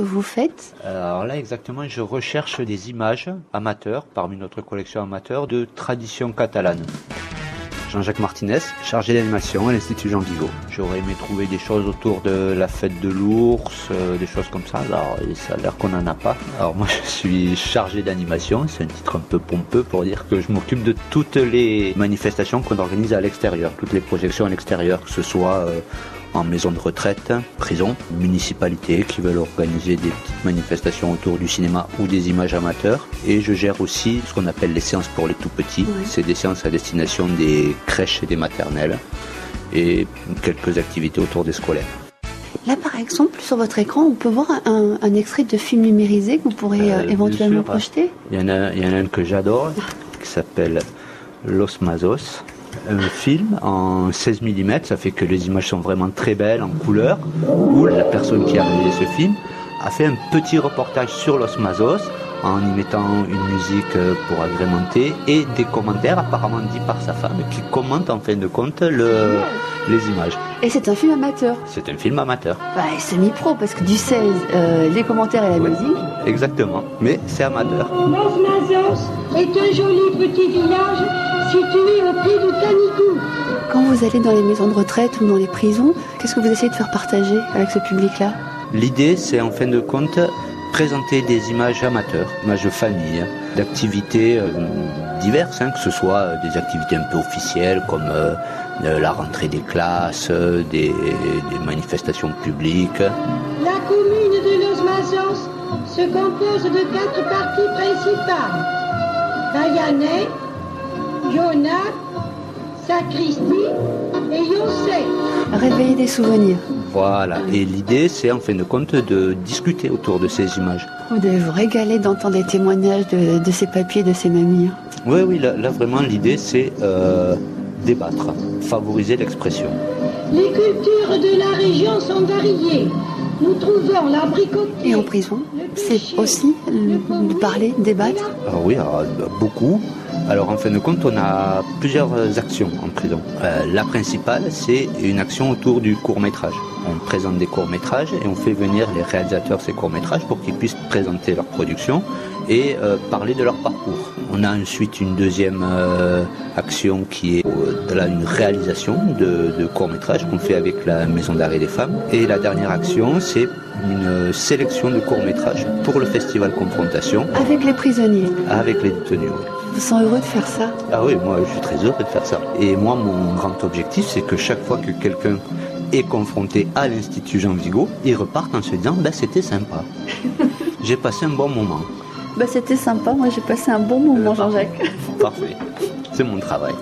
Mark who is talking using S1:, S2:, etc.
S1: vous faites
S2: Alors là, exactement, je recherche des images amateurs, parmi notre collection amateur, de tradition catalane. Jean-Jacques Martinez, chargé d'animation à l'Institut Jean Vigo. J'aurais aimé trouver des choses autour de la fête de l'ours, euh, des choses comme ça. Alors, ça a l'air qu'on n'en a pas. Alors moi, je suis chargé d'animation. C'est un titre un peu pompeux pour dire que je m'occupe de toutes les manifestations qu'on organise à l'extérieur, toutes les projections à l'extérieur, que ce soit euh, en maison de retraite, prison, municipalité qui veulent organiser des petites manifestations autour du cinéma ou des images amateurs. Et je gère aussi ce qu'on appelle les séances pour les tout petits. C'est des séances à destination des crèches et des maternelles et quelques activités autour des scolaires.
S1: Là, par exemple, sur votre écran, on peut voir un, extrait de film numérisé que vous pourrez euh, éventuellement projeter.
S2: Il y, en a, il y en a un que j'adore qui s'appelle Los Mazos film en 16 mm, ça fait que les images sont vraiment très belles en couleur, où la personne qui a réalisé ce film a fait un petit reportage sur Los Mazos en y mettant une musique euh, pour agrémenter et des commentaires apparemment dits par sa femme qui commente en fin de compte le, les images.
S1: Et c'est un film amateur
S2: C'est un film amateur.
S1: Bah, semi-pro parce que du 16, euh, les commentaires et la musique.
S2: Exactement, mais c'est amateur. Los
S3: Mazos est un joli petit village situé au pied du Canicou.
S1: Quand vous allez dans les maisons de retraite ou dans les prisons, qu'est-ce que vous essayez de faire partager avec ce public-là?
S2: L'idée, c'est en fin de compte présenter des images amateurs, images de famille, d'activités euh, diverses, hein, que ce soit euh, des activités un peu officielles comme euh, la rentrée des classes, des, manifestations publiques.
S3: La commune de Los Mazos se compose de quatre parties principales. Bayanais, Yona, Sacristie et.
S1: Réveiller des souvenirs.
S2: Voilà, et l'idée c'est en fin de compte de discuter autour de ces images.
S1: Vous devez vous régaler d'entendre des témoignages de, ces papiers, de ces mamies.
S2: Oui, oui, là, vraiment l'idée c'est euh, débattre, favoriser l'expression.
S3: Les cultures de la région sont variées. Nous trouvons l'abricotier.
S1: Et en prison, c'est aussi de parler, débattre
S2: ah Oui, ah, beaucoup. Alors en fin de compte, on a plusieurs actions en prison. Euh, la principale, c'est une action autour du court métrage. On présente des courts métrages et on fait venir les réalisateurs de ces courts métrages pour qu'ils puissent présenter leur production et euh, parler de leur parcours. On a ensuite une deuxième euh, action qui est de une réalisation de, de courts métrages qu'on fait avec la Maison d'arrêt des femmes. Et la dernière action, c'est une sélection de courts métrages pour le festival Confrontation.
S1: Avec les prisonniers
S2: Avec les détenus.
S1: Vous sentez heureux de faire ça
S2: Ah oui, moi je suis très heureux de faire ça. Et moi, mon grand objectif, c'est que chaque fois que quelqu'un est confronté à l'Institut Jean Vigo, il repart en se disant bah, c'était sympa. j'ai passé un bon moment.
S1: Bah, c'était sympa, moi j'ai passé un bon moment, Jean-Jacques.
S2: Parfait, c'est mon travail.